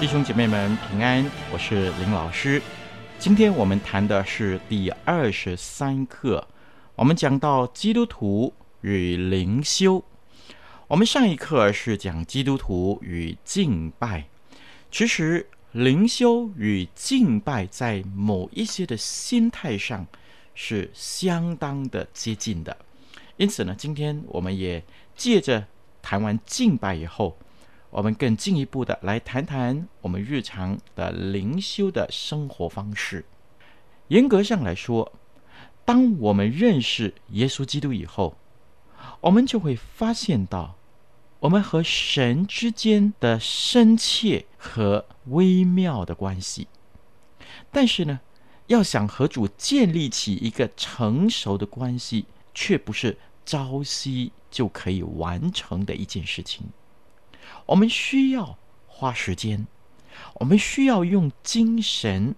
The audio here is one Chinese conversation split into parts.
弟兄姐妹们平安，我是林老师。今天我们谈的是第二十三课，我们讲到基督徒与灵修。我们上一课是讲基督徒与敬拜，其实灵修与敬拜在某一些的心态上是相当的接近的。因此呢，今天我们也借着谈完敬拜以后。我们更进一步的来谈谈我们日常的灵修的生活方式。严格上来说，当我们认识耶稣基督以后，我们就会发现到，我们和神之间的深切和微妙的关系。但是呢，要想和主建立起一个成熟的关系，却不是朝夕就可以完成的一件事情。我们需要花时间，我们需要用精神，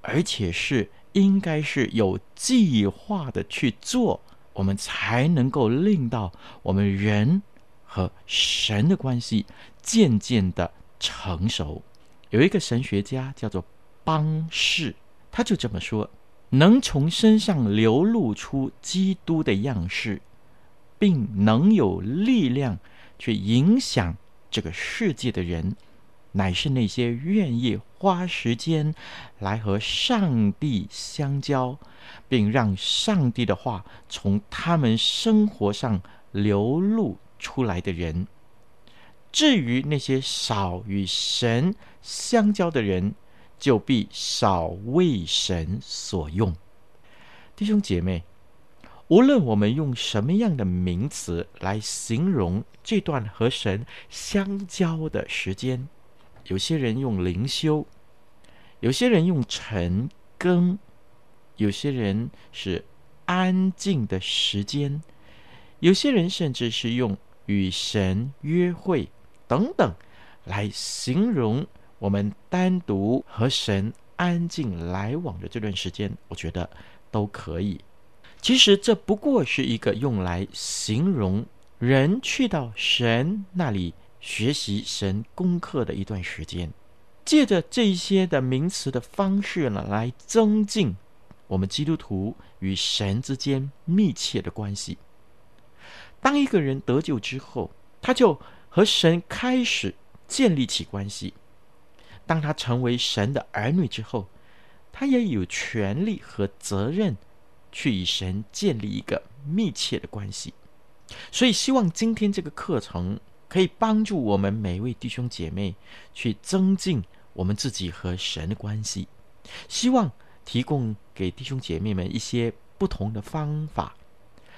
而且是应该是有计划的去做，我们才能够令到我们人和神的关系渐渐的成熟。有一个神学家叫做邦士，他就这么说：能从身上流露出基督的样式，并能有力量去影响。这个世界的人，乃是那些愿意花时间来和上帝相交，并让上帝的话从他们生活上流露出来的人。至于那些少与神相交的人，就必少为神所用。弟兄姐妹。无论我们用什么样的名词来形容这段和神相交的时间，有些人用灵修，有些人用晨更，有些人是安静的时间，有些人甚至是用与神约会等等来形容我们单独和神安静来往的这段时间，我觉得都可以。其实这不过是一个用来形容人去到神那里学习神功课的一段时间，借着这些的名词的方式呢，来增进我们基督徒与神之间密切的关系。当一个人得救之后，他就和神开始建立起关系。当他成为神的儿女之后，他也有权利和责任。去与神建立一个密切的关系，所以希望今天这个课程可以帮助我们每一位弟兄姐妹去增进我们自己和神的关系。希望提供给弟兄姐妹们一些不同的方法，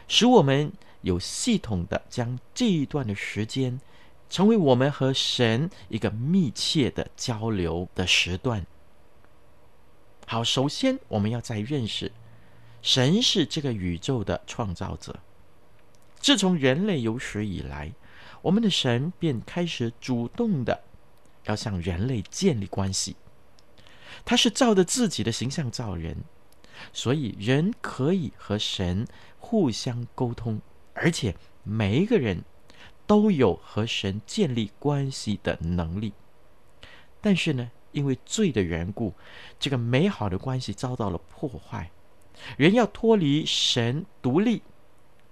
使我们有系统的将这一段的时间成为我们和神一个密切的交流的时段。好，首先我们要在认识。神是这个宇宙的创造者。自从人类有史以来，我们的神便开始主动的要向人类建立关系。他是照着自己的形象造人，所以人可以和神互相沟通，而且每一个人都有和神建立关系的能力。但是呢，因为罪的缘故，这个美好的关系遭到了破坏。人要脱离神独立，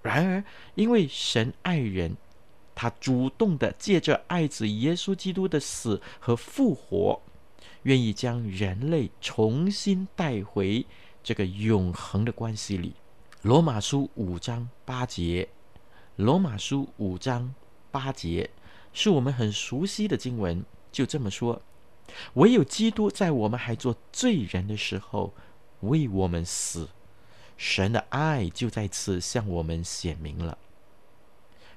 然而因为神爱人，他主动的借着爱子耶稣基督的死和复活，愿意将人类重新带回这个永恒的关系里。罗马书五章八节，罗马书五章八节是我们很熟悉的经文，就这么说：唯有基督在我们还做罪人的时候为我们死，神的爱就在此向我们显明了。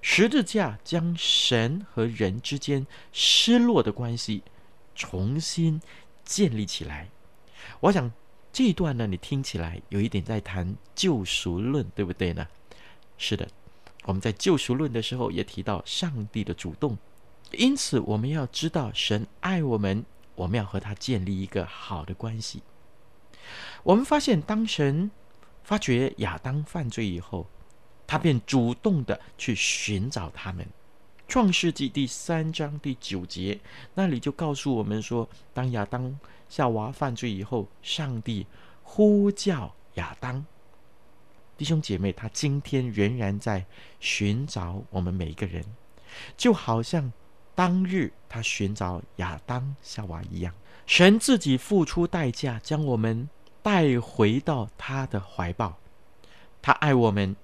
十字架将神和人之间失落的关系重新建立起来。我想这一段呢，你听起来有一点在谈救赎论，对不对呢？是的，我们在救赎论的时候也提到上帝的主动，因此我们要知道神爱我们，我们要和他建立一个好的关系。我们发现，当神发觉亚当犯罪以后，他便主动的去寻找他们，《创世纪》第三章第九节那里就告诉我们说，当亚当夏娃犯罪以后，上帝呼叫亚当。弟兄姐妹，他今天仍然在寻找我们每一个人，就好像当日他寻找亚当夏娃一样。神自己付出代价，将我们带回到他的怀抱。他爱我们。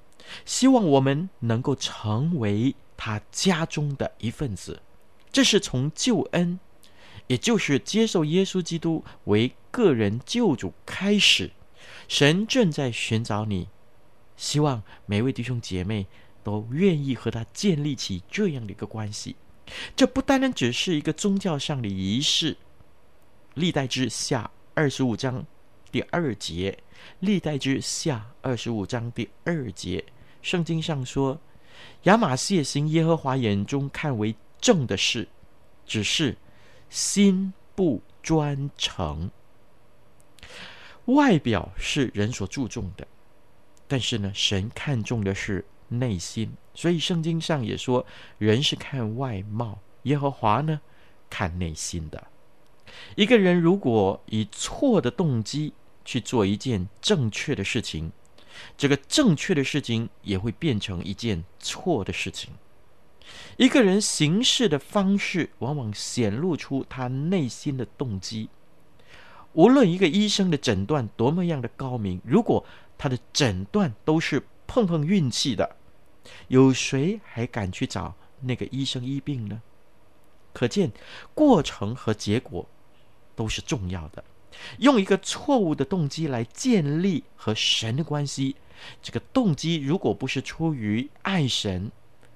希望我们能够成为他家中的一份子，这是从救恩，也就是接受耶稣基督为个人救主开始。神正在寻找你，希望每位弟兄姐妹都愿意和他建立起这样的一个关系。这不单单只是一个宗教上的仪式。历代志下二十五章第二节，历代志下二十五章第二节。圣经上说，亚玛谢行耶和华眼中看为正的事，只是心不专诚。外表是人所注重的，但是呢，神看重的是内心。所以圣经上也说，人是看外貌，耶和华呢，看内心的。一个人如果以错的动机去做一件正确的事情，这个正确的事情也会变成一件错的事情。一个人行事的方式，往往显露出他内心的动机。无论一个医生的诊断多么样的高明，如果他的诊断都是碰碰运气的，有谁还敢去找那个医生医病呢？可见，过程和结果都是重要的。用一个错误的动机来建立和神的关系，这个动机如果不是出于爱神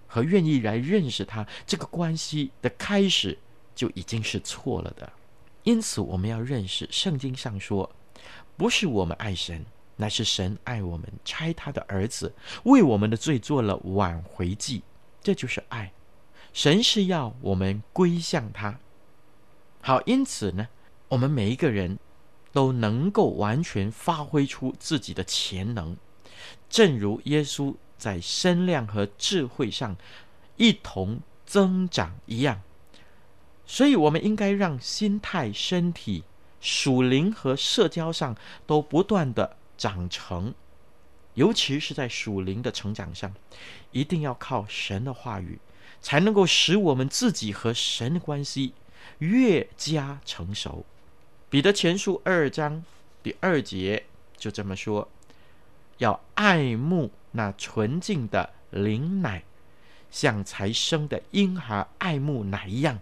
和愿意来认识他，这个关系的开始就已经是错了的。因此，我们要认识圣经上说，不是我们爱神，乃是神爱我们，差他的儿子为我们的罪做了挽回祭，这就是爱。神是要我们归向他。好，因此呢，我们每一个人。都能够完全发挥出自己的潜能，正如耶稣在身量和智慧上一同增长一样。所以，我们应该让心态、身体、属灵和社交上都不断的长成，尤其是在属灵的成长上，一定要靠神的话语，才能够使我们自己和神的关系越加成熟。彼得前书二章第二节就这么说：要爱慕那纯净的灵奶，像才生的婴孩爱慕奶一样，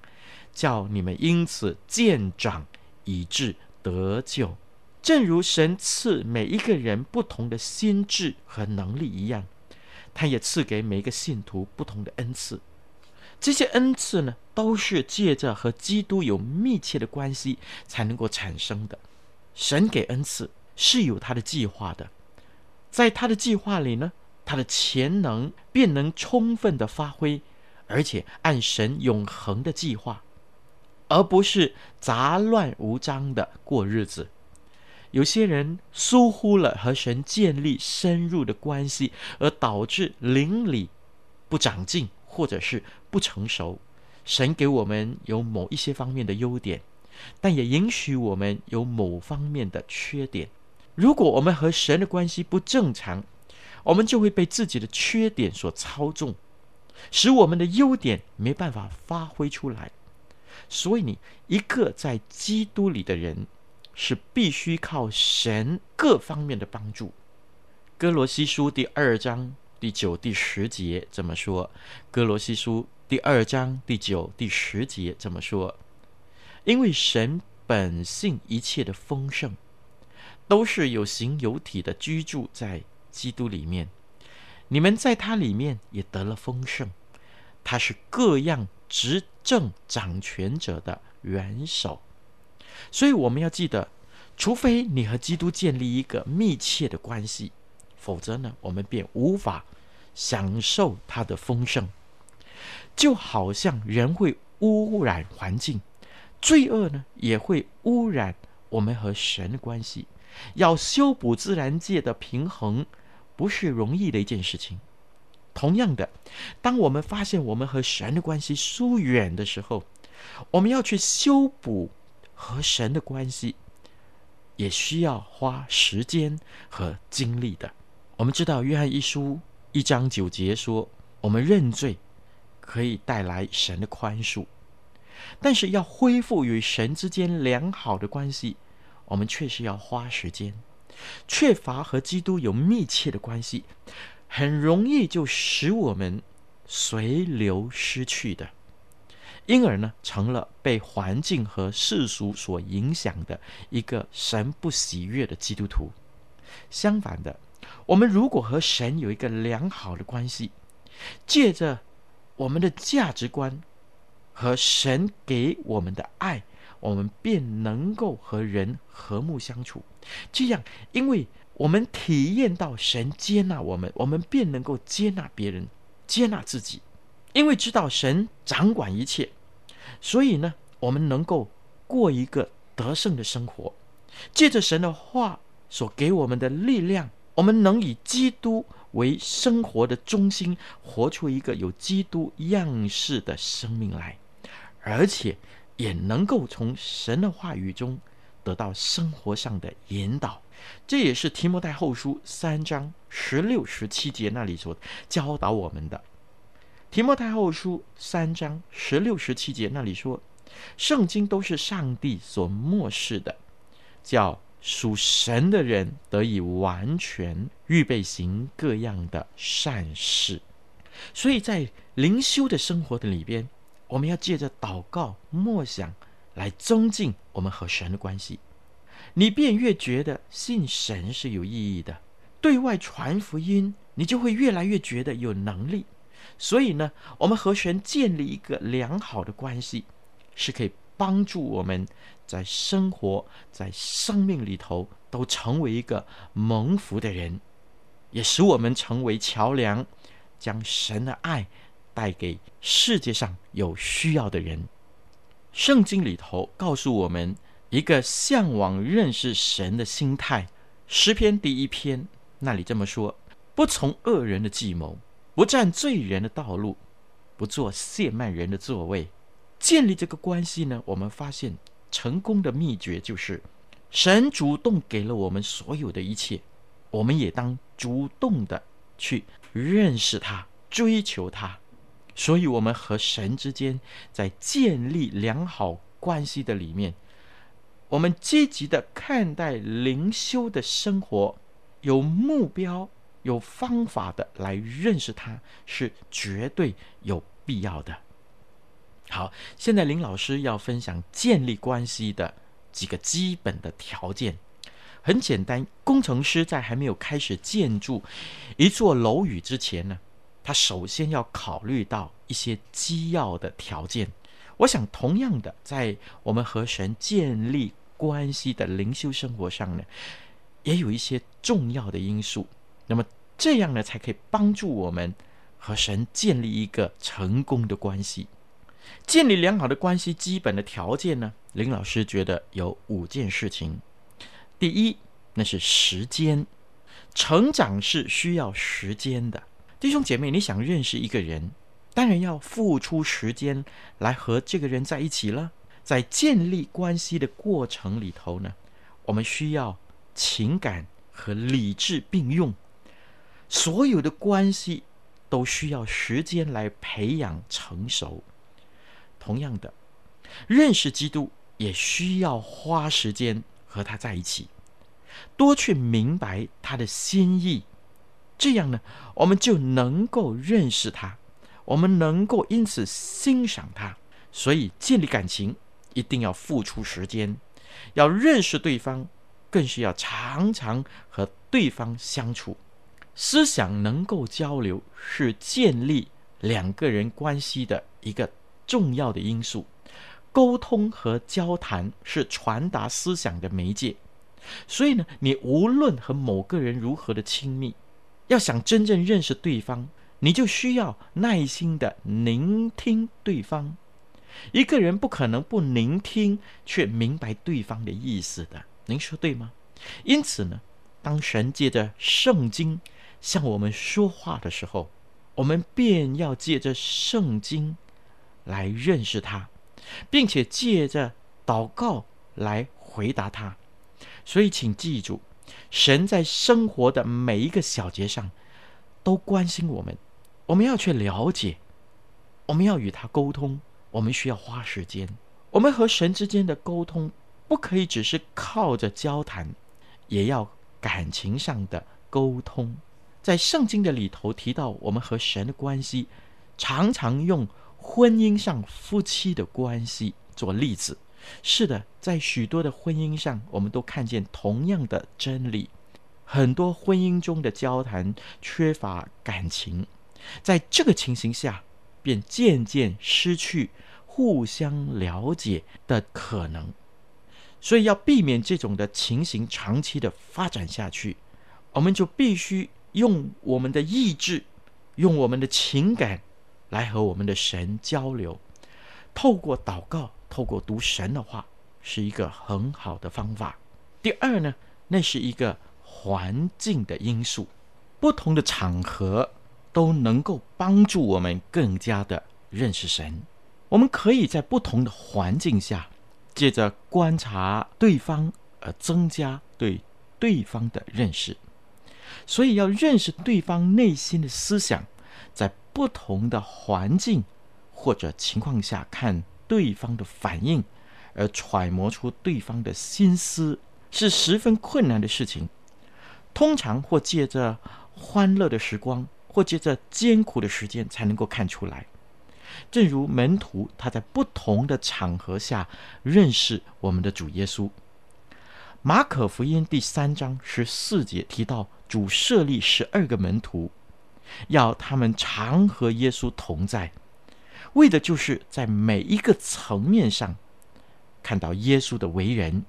叫你们因此渐长，以致得救。正如神赐每一个人不同的心智和能力一样，他也赐给每一个信徒不同的恩赐。这些恩赐呢，都是借着和基督有密切的关系才能够产生的。神给恩赐是有他的计划的，在他的计划里呢，他的潜能便能充分的发挥，而且按神永恒的计划，而不是杂乱无章的过日子。有些人疏忽了和神建立深入的关系，而导致灵里不长进。或者是不成熟，神给我们有某一些方面的优点，但也允许我们有某方面的缺点。如果我们和神的关系不正常，我们就会被自己的缺点所操纵，使我们的优点没办法发挥出来。所以，你一个在基督里的人，是必须靠神各方面的帮助。哥罗西书第二章第九、第十节怎么说。哥罗西书第二章第九、第十节这么说。因为神本性一切的丰盛，都是有形有体的居住在基督里面。你们在他里面也得了丰盛。他是各样执政掌权者的元首。所以我们要记得，除非你和基督建立一个密切的关系，否则呢，我们便无法享受他的丰盛。就好像人会污染环境。罪恶呢，也会污染我们和神的关系。要修补自然界的平衡，不是容易的一件事情。同样的，当我们发现我们和神的关系疏远的时候，我们要去修补和神的关系，也需要花时间和精力的。我们知道，约翰一书一章九节说，我们认罪可以带来神的宽恕。但是要恢复与神之间良好的关系，我们确实要花时间。缺乏和基督有密切的关系，很容易就使我们随流失去的，因而呢，成了被环境和世俗所影响的一个神不喜悦的基督徒。相反的，我们如果和神有一个良好的关系，借着我们的价值观。和神给我们的爱，我们便能够和人和睦相处。这样，因为我们体验到神接纳我们，我们便能够接纳别人，接纳自己。因为知道神掌管一切，所以呢，我们能够过一个得胜的生活。借着神的话所给我们的力量，我们能以基督为生活的中心，活出一个有基督样式的生命来。而且也能够从神的话语中得到生活上的引导，这也是提摩太后书三章十六、十七节那里所教导我们的。提摩太后书三章十六、十七节那里说，圣经都是上帝所默示的，叫属神的人得以完全，预备行各样的善事。所以在灵修的生活的里边。我们要借着祷告、默想来增进我们和神的关系。你便越觉得信神是有意义的，对外传福音，你就会越来越觉得有能力。所以呢，我们和神建立一个良好的关系，是可以帮助我们在生活、在生命里头都成为一个蒙福的人，也使我们成为桥梁，将神的爱。带给世界上有需要的人。圣经里头告诉我们一个向往认识神的心态。诗篇第一篇那里这么说：不从恶人的计谋，不占罪人的道路，不做亵慢人的座位。建立这个关系呢，我们发现成功的秘诀就是神主动给了我们所有的一切，我们也当主动的去认识他，追求他。所以，我们和神之间在建立良好关系的里面，我们积极的看待灵修的生活，有目标、有方法的来认识他，是绝对有必要的。好，现在林老师要分享建立关系的几个基本的条件。很简单，工程师在还没有开始建筑一座楼宇之前呢，他首先要考虑到一些基要的条件。我想，同样的，在我们和神建立关系的灵修生活上呢，也有一些重要的因素。那么，这样呢，才可以帮助我们和神建立一个成功的关系。建立良好的关系，基本的条件呢，林老师觉得有五件事情。第一，那是时间，成长是需要时间的。弟兄姐妹，你想认识一个人，当然要付出时间来和这个人在一起了。在建立关系的过程里头呢，我们需要情感和理智并用。所有的关系都需要时间来培养成熟。同样的，认识基督也需要花时间和他在一起，多去明白他的心意。这样呢，我们就能够认识他，我们能够因此欣赏他。所以，建立感情一定要付出时间，要认识对方，更是要常常和对方相处。思想能够交流，是建立两个人关系的一个重要的因素。沟通和交谈是传达思想的媒介。所以呢，你无论和某个人如何的亲密，要想真正认识对方，你就需要耐心的聆听对方。一个人不可能不聆听却明白对方的意思的，您说对吗？因此呢，当神借着圣经向我们说话的时候，我们便要借着圣经来认识他，并且借着祷告来回答他。所以，请记住，神在生活的每一个小节上都关心我们，我们要去了解，我们要与他沟通。我们需要花时间。我们和神之间的沟通，不可以只是靠着交谈，也要感情上的沟通。在圣经的里头提到，我们和神的关系，常常用婚姻上夫妻的关系做例子。是的，在许多的婚姻上，我们都看见同样的真理。很多婚姻中的交谈缺乏感情，在这个情形下，便渐渐失去互相了解的可能，所以要避免这种的情形长期的发展下去，我们就必须用我们的意志，用我们的情感来和我们的神交流。透过祷告，透过读神的话，是一个很好的方法。第二呢，那是一个环境的因素，不同的场合都能够帮助我们更加的认识神。我们可以在不同的环境下，借着观察对方而增加对对方的认识。所以要认识对方内心的思想，不同的环境或者情况下看对方的反应，而揣摩出对方的心思，是十分困难的事情。通常或借着欢乐的时光，或借着艰苦的时间，才能够看出来。正如门徒，他在不同的场合下认识我们的主耶稣。马可福音第三章十四节提到，主设立十二个门徒，要他们常和耶稣同在，为的就是在每一个层面上看到耶稣的为人。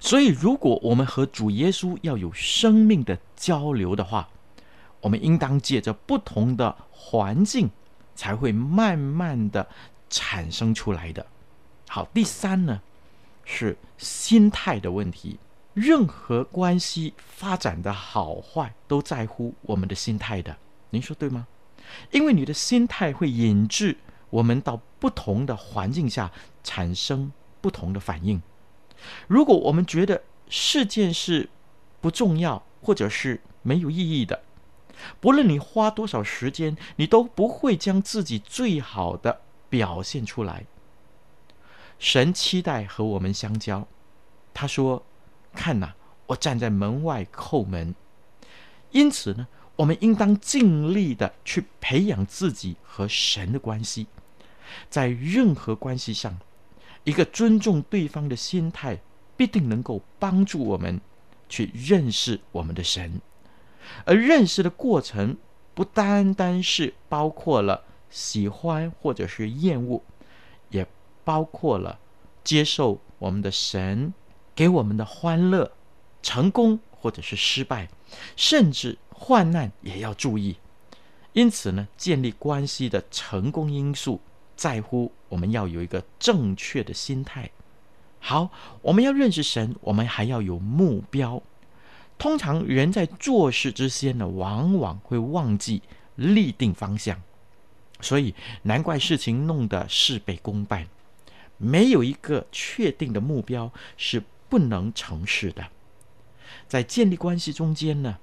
所以，如果我们和主耶稣要有生命的交流的话，我们应当借着不同的环境。才会慢慢的产生出来的。好，第三呢，是心态的问题。任何关系发展的好坏，都在乎我们的心态的。您说对吗？因为你的心态会引致我们到不同的环境下产生不同的反应。如果我们觉得事件是不重要，或者是没有意义的。不论你花多少时间，你都不会将自己最好的表现出来。神期待和我们相交，他说：“看呐，我站在门外叩门。”因此呢，我们应当尽力的去培养自己和神的关系。在任何关系上，一个尊重对方的心态，必定能够帮助我们去认识我们的神。而认识的过程不单单是包括了喜欢或者是厌恶，也包括了接受我们的神给我们的欢乐、成功或者是失败，甚至患难也要注意。因此呢，建立关系的成功因素在乎我们要有一个正确的心态。好，我们要认识神，我们还要有目标。通常人在做事之先呢，往往会忘记立定方向，所以难怪事情弄得事倍功半。没有一个确定的目标是不能成事的。在建立关系中间呢，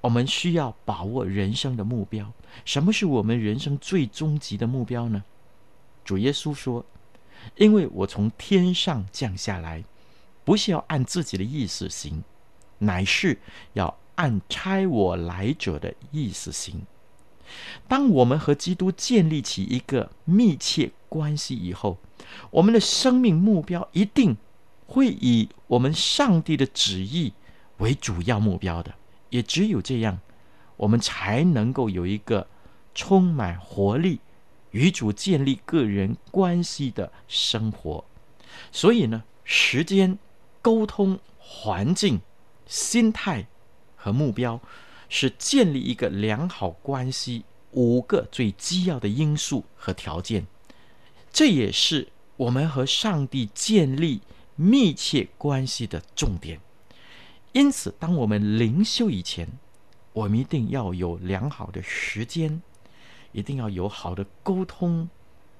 我们需要把握人生的目标。什么是我们人生最终极的目标呢？主耶稣说：“因为我从天上降下来，不是要按自己的意思行，乃是要按差我来者的意思行。”当我们和基督建立起一个密切关系以后，我们的生命目标一定会以我们上帝的旨意为主要目标的。也只有这样，我们才能够有一个充满活力、与主建立个人关系的生活。所以呢，时间、沟通、环境、心态和目标，是建立一个良好关系五个最基要的因素和条件。这也是我们和上帝建立密切关系的重点。因此，当我们灵修以前，我们一定要有良好的时间，一定要有好的沟通，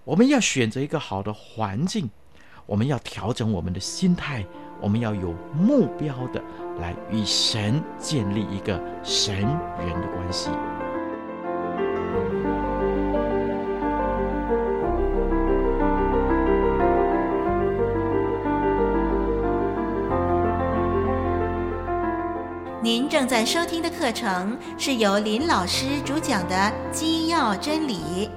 我们要选择一个好的环境，我们要调整我们的心态，我们要有目标的来与神建立一个神人的关系。您正在收听的课程是由林老师主讲的《基要真理》，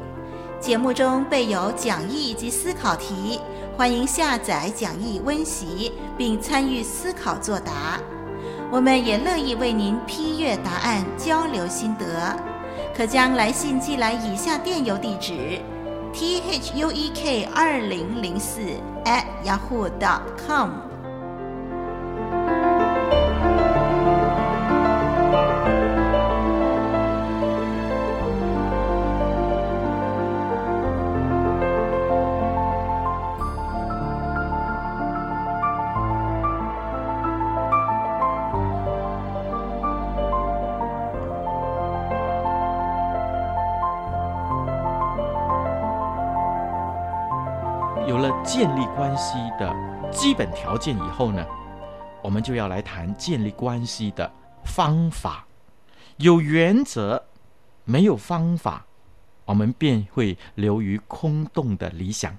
节目中备有讲义及思考题，欢迎下载讲义温习并参与思考作答。我们也乐意为您批阅答案，交流心得。可将来信寄来以下电邮地址：t h u e k 二零零四 at yahoo dot com 的基本条件以后呢，我们就要来谈建立关系的方法。有原则，没有方法，我们便会流于空洞的理想。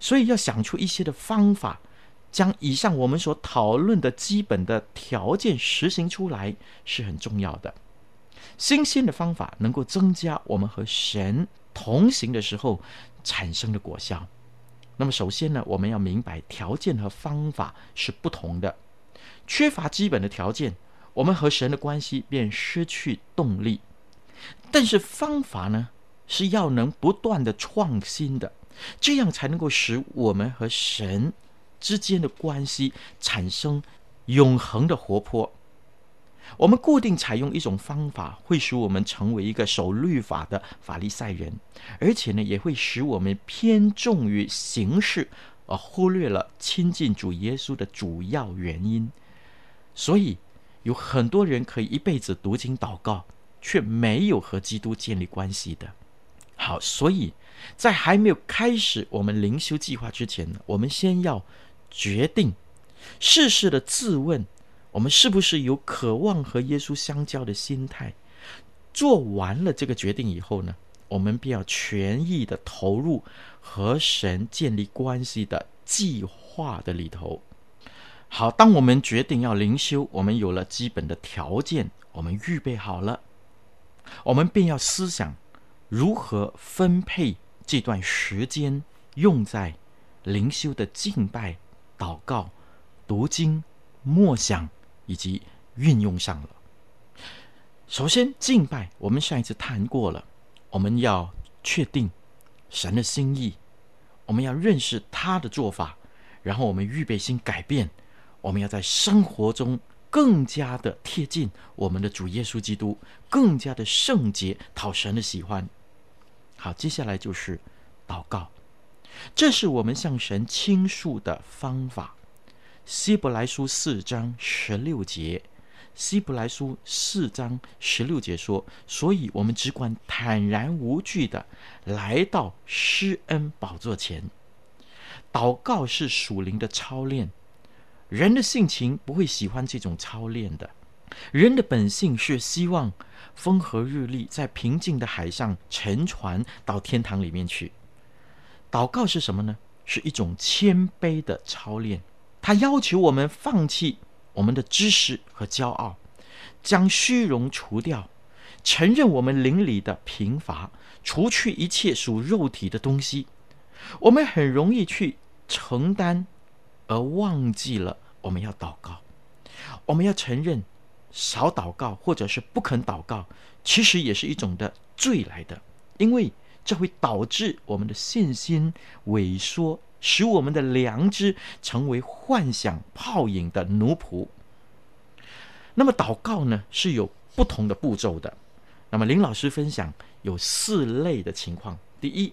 所以要想出一些的方法，将以上我们所讨论的基本的条件实行出来，是很重要的。新鲜的方法能够增加我们和神同行的时候产生的果效。那么，首先呢，我们要明白条件和方法是不同的。缺乏基本的条件，我们和神的关系便失去动力。但是方法呢，是要能不断的创新的，这样才能够使我们和神之间的关系产生永恒的活泼。我们固定采用一种方法，会使我们成为一个守律法的法利赛人，而且呢，也会使我们偏重于形式，而忽略了亲近主耶稣的主要原因。所以，有很多人可以一辈子读经祷告，却没有和基督建立关系的。好，所以在还没有开始我们灵修计划之前呢，我们先要决定，试试的自问。我们是不是有渴望和耶稣相交的心态？做完了这个决定以后呢，我们便要全意的投入和神建立关系的计划的里头。好，当我们决定要灵修，我们有了基本的条件，我们预备好了，我们便要思想如何分配这段时间，用在灵修的敬拜、祷告、读经、默想。以及运用上了。首先，敬拜，我们上一次谈过了。我们要确定神的心意，我们要认识他的做法，然后我们预备心改变。我们要在生活中更加的贴近我们的主耶稣基督，更加的圣洁，讨神的喜欢。好，接下来就是祷告，这是我们向神倾诉的方法。希伯来书四章十六节，希伯来书四章十六节说：“所以我们只管坦然无惧的来到施恩宝座前。祷告是属灵的操练，人的性情不会喜欢这种操练的，人的本性是希望风和日丽，在平静的海上乘船到天堂里面去。祷告是什么呢？是一种谦卑的操练，它要求我们放弃我们的知识和骄傲，将虚荣除掉，承认我们灵里的贫乏，除去一切属肉体的东西。我们很容易去承担，而忘记了我们要祷告。我们要承认，少祷告或者是不肯祷告，其实也是一种的罪来的，因为这会导致我们的信心萎缩，使我们的良知成为幻想泡影的奴仆。那么祷告呢，是有不同的步骤的。那么林老师分享有四类的情况。第一，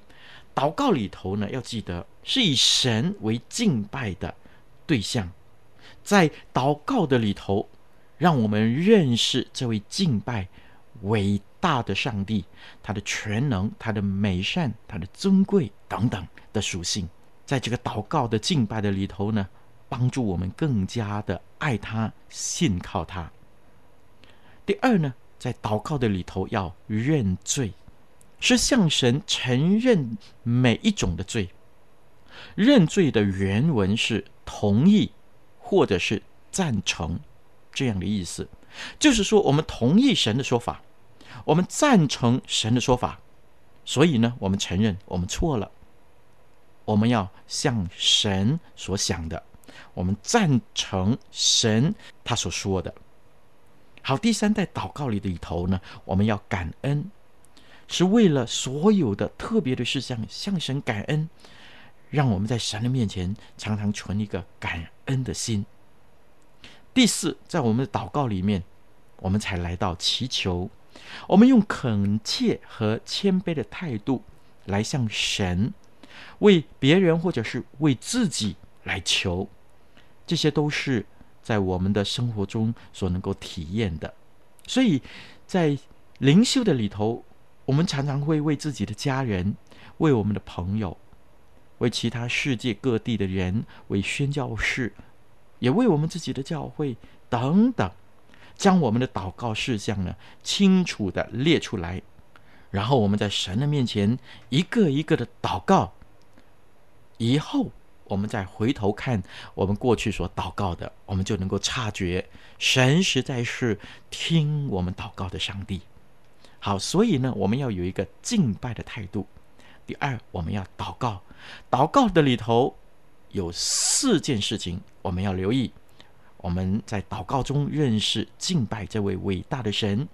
祷告里头呢，要记得是以神为敬拜的对象，在祷告的里头，让我们认识这位敬拜伟大的上帝，他的全能、他的美善、他的尊贵等等的属性，在这个祷告的敬拜的里头呢，帮助我们更加的爱他、信靠他。第二呢，在祷告的里头要认罪。是向神承认每一种的罪。认罪的原文是同意或者是赞成这样的意思，就是说我们同意神的说法，我们赞成神的说法，所以呢，我们承认我们错了。我们要像神所想的，我们赞成神他所说的。好，第三代祷告里的里头呢，我们要感恩。是为了所有的特别的事项向神感恩，让我们在神的面前常常存一个感恩的心。第四，在我们的祷告里面，我们才来到祈求，我们用恳切和谦卑的态度来向神为别人或者是为自己来求，这些都是在我们的生活中所能够体验的。所以在灵修的里头。我们常常会为自己的家人、为我们的朋友、为其他世界各地的人、为宣教士，也为我们自己的教会等等，将我们的祷告事项呢清楚地列出来，然后我们在神的面前一个一个的祷告，以后我们再回头看我们过去所祷告的，我们就能够察觉神实在是听我们祷告的上帝。好，所以呢，我们要有一个敬拜的态度。第二，我们要祷告。祷告的里头有四件事情我们要留意。我们在祷告中认识、敬拜这位伟大的神。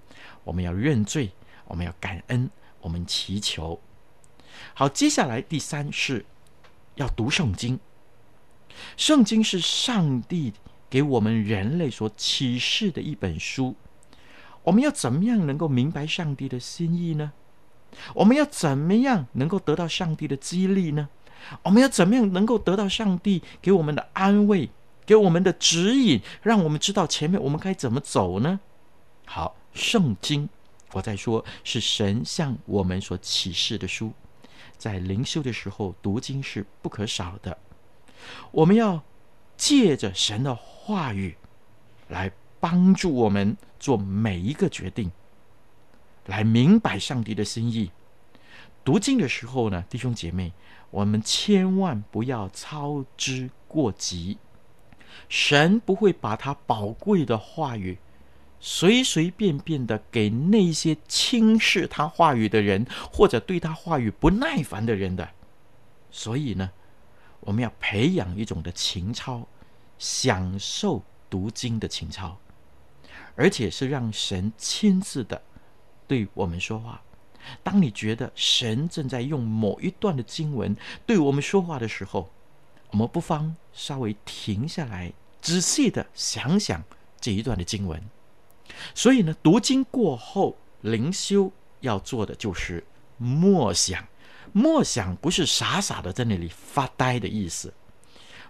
我们要认罪，我们要感恩，我们祈求。好，接下来第三是要读圣经。圣经是上帝给我们人类所启示的一本书。我们要怎么样能够明白上帝的心意呢？我们要怎么样能够得到上帝的激励呢？我们要怎么样能够得到上帝给我们的安慰，给我们的指引，让我们知道前面我们该怎么走呢？好，圣经，我在说是神向我们所启示的书，在灵修的时候读经是不可少的。我们要借着神的话语来。帮助我们做每一个决定，来明白上帝的心意。读经的时候呢，弟兄姐妹，我们千万不要操之过急。神不会把他宝贵的话语随随便便的给那些轻视他话语的人，或者对他话语不耐烦的人的。所以呢，我们要培养一种的情操，享受读经的情操。而且是让神亲自的对我们说话。当你觉得神正在用某一段的经文对我们说话的时候，我们不妨稍微停下来，仔细的想想这一段的经文。所以呢，读经过后，灵修要做的就是默想。默想不是傻傻的在那里发呆的意思，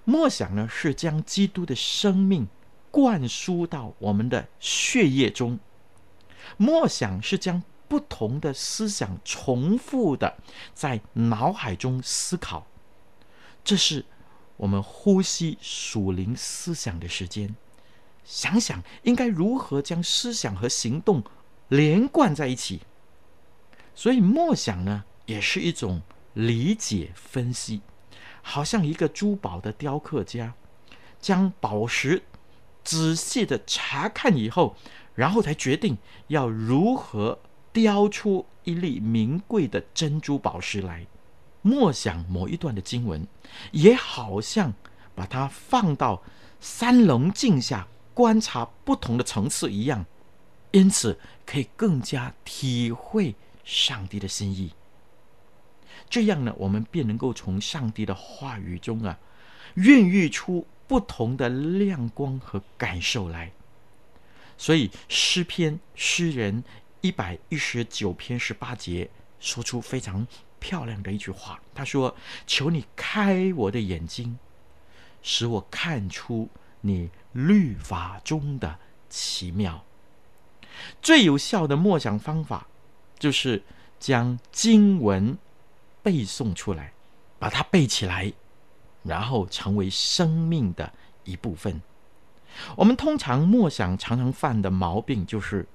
默想呢是将基督的生命。灌输到我们的血液中，默想是将不同的思想重复的在脑海中思考，这是我们呼吸属灵思想的时间，想想应该如何将思想和行动连贯在一起。所以默想呢，也是一种理解分析，好像一个珠宝的雕刻家，将宝石仔细的查看以后，然后才决定要如何雕出一粒名贵的珍珠宝石来。默想某一段的经文，也好像把它放到三棱镜下观察不同的层次一样，因此可以更加体会上帝的心意。这样呢，我们便能够从上帝的话语中啊，孕育出不同的亮光和感受来。所以诗篇诗人一百一十九篇十八节说出非常漂亮的一句话，他说：“求你开我的眼睛，使我看出你律法中的奇妙。”最有效的默想方法，就是将经文背诵出来，把它背起来，然后成为生命的一部分。我们通常默想常常犯的毛病，就是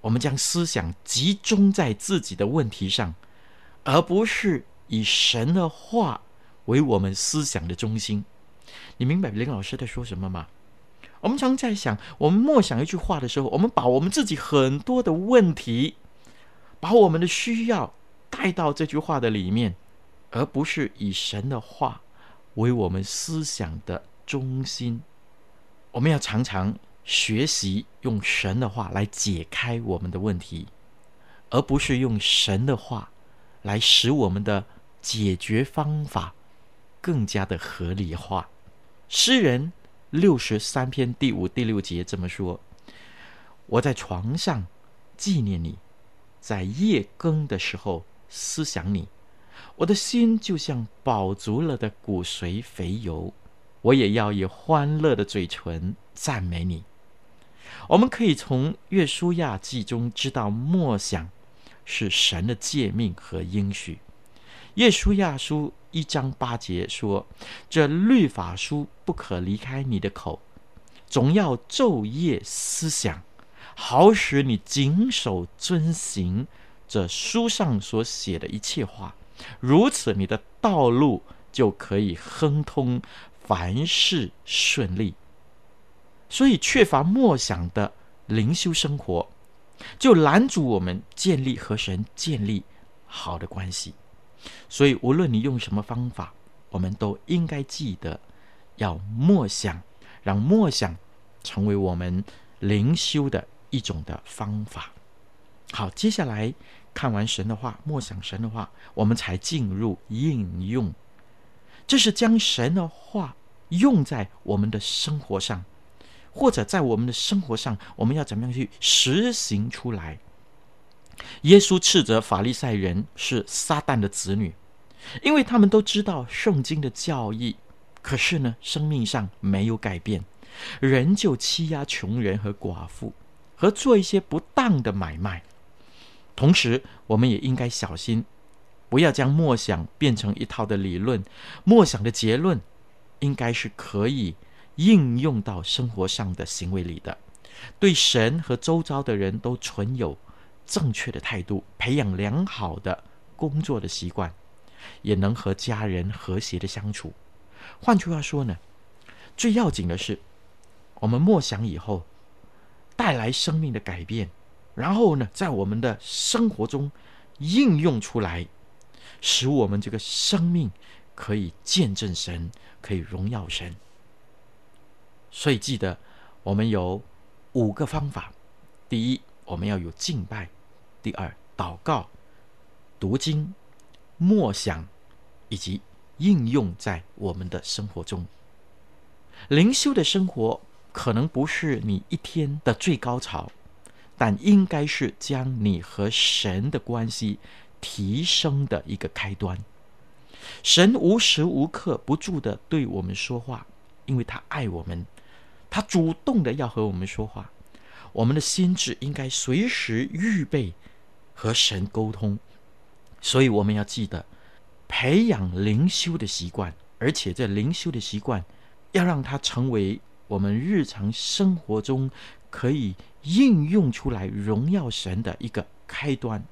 我们将思想集中在自己的问题上。而不是以神的话为我们思想的中心，你明白林老师在说什么吗？我们常在想，我们默想一句话的时候，我们把我们自己很多的问题，把我们的需要带到这句话的里面，而不是以神的话为我们思想的中心。我们要常常学习用神的话来解开我们的问题，而不是用神的话。来使我们的解决方法更加的合理化。诗人六十三篇第五、第六节这么说：“我在床上纪念你，在夜更的时候思想你，我的心就像饱足了的骨髓肥油，我也要以欢乐的嘴唇赞美你。”我们可以从约书亚记中知道默想。是神的诫命和应许。耶书亚书一章八节说：“这律法书不可离开你的口，总要昼夜思想，好使你谨守遵行这书上所写的一切话。如此，你的道路就可以亨通，凡事顺利。”所以，缺乏默想的灵修生活。就拦阻我们建立和神建立好的关系，所以无论你用什么方法，我们都应该记得要默想，让默想成为我们灵修的一种的方法。好，接下来看完神的话，默想神的话，我们才进入应用，这是将神的话用在我们的生活上。或者在我们的生活上，我们要怎么样去实行出来？耶稣斥责法利赛人是撒旦的子女，因为他们都知道圣经的教义，可是呢，生命上没有改变，仍旧欺压穷人和寡妇，和做一些不当的买卖。同时，我们也应该小心，不要将默想变成一套的理论。默想的结论应该是可以。应用到生活上的行为里的，对神和周遭的人都存有正确的态度，培养良好的工作的习惯，也能和家人和谐的相处。换句话说呢，最要紧的是，我们默想以后带来生命的改变，然后呢，在我们的生活中应用出来，使我们这个生命可以见证神，可以荣耀神。所以记得，我们有五个方法：第一，我们要有敬拜；第二，祷告、读经、默想，以及应用在我们的生活中。灵修的生活可能不是你一天的最高潮，但应该是将你和神的关系提升的一个开端。神无时无刻不住的对我们说话，因为他爱我们。他主动的要和我们说话，我们的心智应该随时预备和神沟通，所以我们要记得培养灵修的习惯，而且这灵修的习惯要让它成为我们日常生活中可以应用出来荣耀神的一个开端。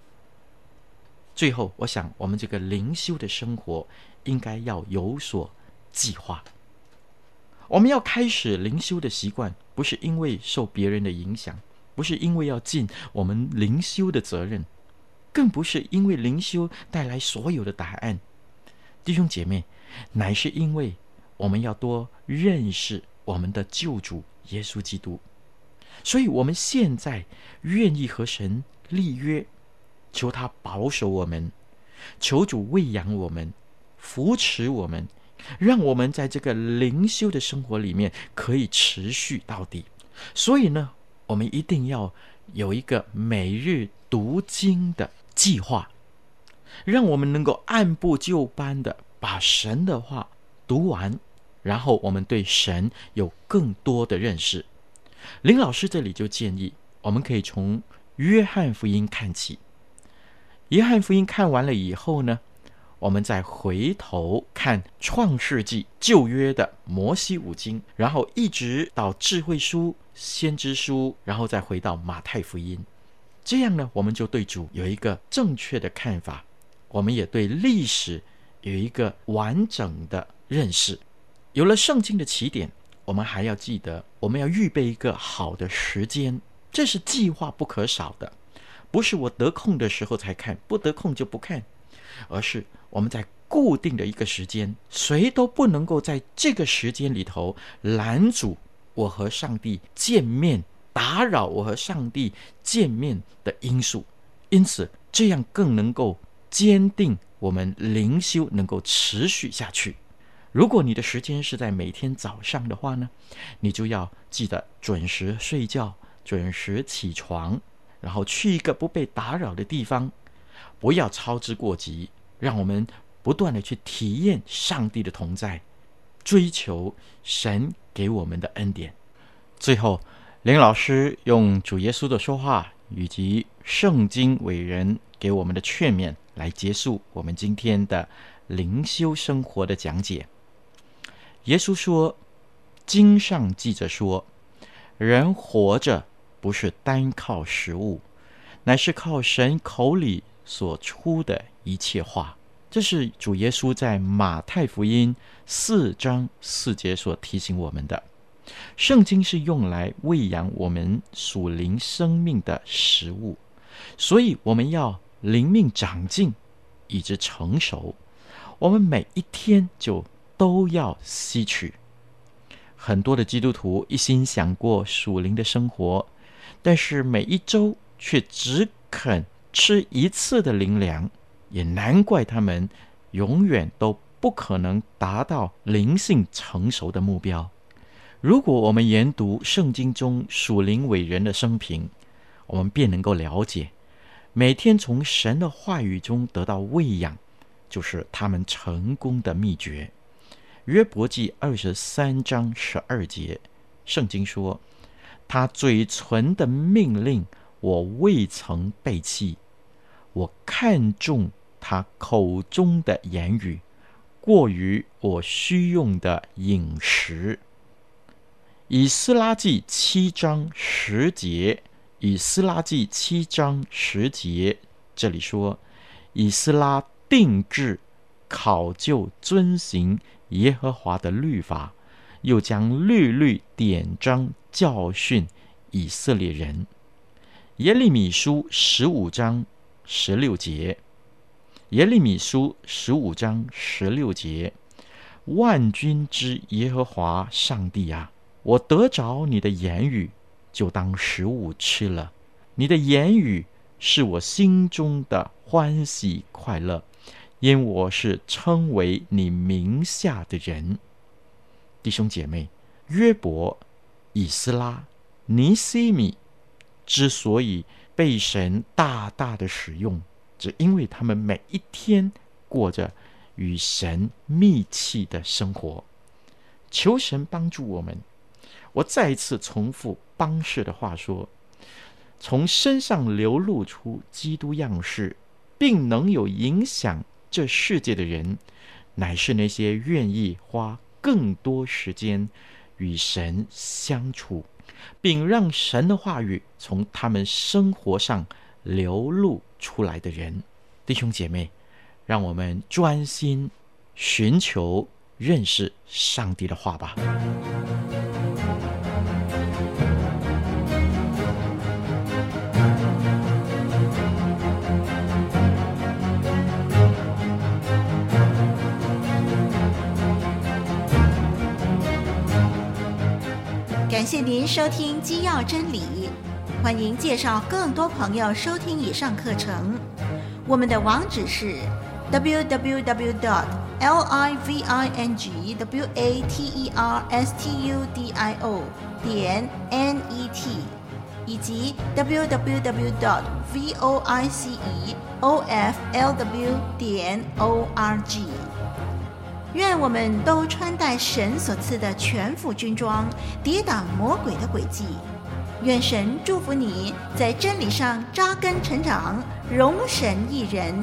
最后，我想我们这个灵修的生活应该要有所计划。我们要开始灵修的习惯，不是因为受别人的影响，不是因为要尽我们灵修的责任，更不是因为灵修带来所有的答案。弟兄姐妹，乃是因为我们要多认识我们的救主耶稣基督，所以我们现在愿意和神立约。求他保守我们，求主喂养我们，扶持我们，让我们在这个灵修的生活里面可以持续到底。所以呢，我们一定要有一个每日读经的计划，让我们能够按部就班的把神的话读完，然后我们对神有更多的认识。林老师这里就建议，我们可以从约翰福音看起。约翰福音看完了以后呢，我们再回头看创世纪旧约的摩西五经，然后一直到智慧书、先知书，然后再回到马太福音。这样呢，我们就对主有一个正确的看法，我们也对历史有一个完整的认识。有了圣经的起点，我们还要记得，我们要预备一个好的时间，这是计划不可少的。不是我得空的时候才看，不得空就不看，而是我们在固定的一个时间，谁都不能够在这个时间里头拦阻我和上帝见面，打扰我和上帝见面的因素。因此，这样更能够坚定我们灵修能够持续下去。如果你的时间是在每天早上的话呢，你就要记得准时睡觉，准时起床。然后去一个不被打扰的地方，不要操之过急，让我们不断的去体验上帝的同在，追求神给我们的恩典。最后，林老师用主耶稣的说话以及圣经伟人给我们的劝勉来结束我们今天的灵修生活的讲解。耶稣说：“经上记着说，人活着。”不是单靠食物，乃是靠神口里所出的一切话。这是主耶稣在马太福音四章四节所提醒我们的。圣经是用来喂养我们属灵生命的食物，所以我们要灵命长进，以致成熟。我们每一天就都要吸取。很多的基督徒一心想过属灵的生活。但是每一周却只肯吃一次的灵粮，也难怪他们永远都不可能达到灵性成熟的目标。如果我们研读圣经中属灵伟人的生平，我们便能够了解，每天从神的话语中得到喂养，就是他们成功的秘诀。约伯记二十三章十二节，圣经说。他嘴唇的命令，我未曾背弃。我看重他口中的言语，过于我需用的饮食。以斯拉记七章十节，以斯拉记七章十节，这里说，以斯拉定制考究遵行耶和华的律法。又将律律典章教训以色列人。耶利米书十五章十六节。耶利米书十五章十六节。万军之耶和华上帝啊，我得着你的言语，就当食物吃了。你的言语是我心中的欢喜快乐，因我是称为你名下的人。弟兄姐妹，约伯、以斯拉、尼西米之所以被神大大的使用，只因为他们每一天过着与神密切的生活。求神帮助我们。我再一次重复邦士的话说：从身上流露出基督样式，并能有影响这世界的人，乃是那些愿意花。更多时间与神相处，并让神的话语从他们生活上流露出来的人。弟兄姐妹，让我们专心寻求认识上帝的话吧。感谢您收听《基要真理》，欢迎介绍更多朋友收听以上课程。我们的网址是 www.dot.livingwatersstudio 点 net，以及 www.dot.voiceoflw 点 org。愿我们都穿戴神所赐的全副军装，抵挡魔鬼的诡计。愿神祝福你在真理上扎根成长，荣神益人。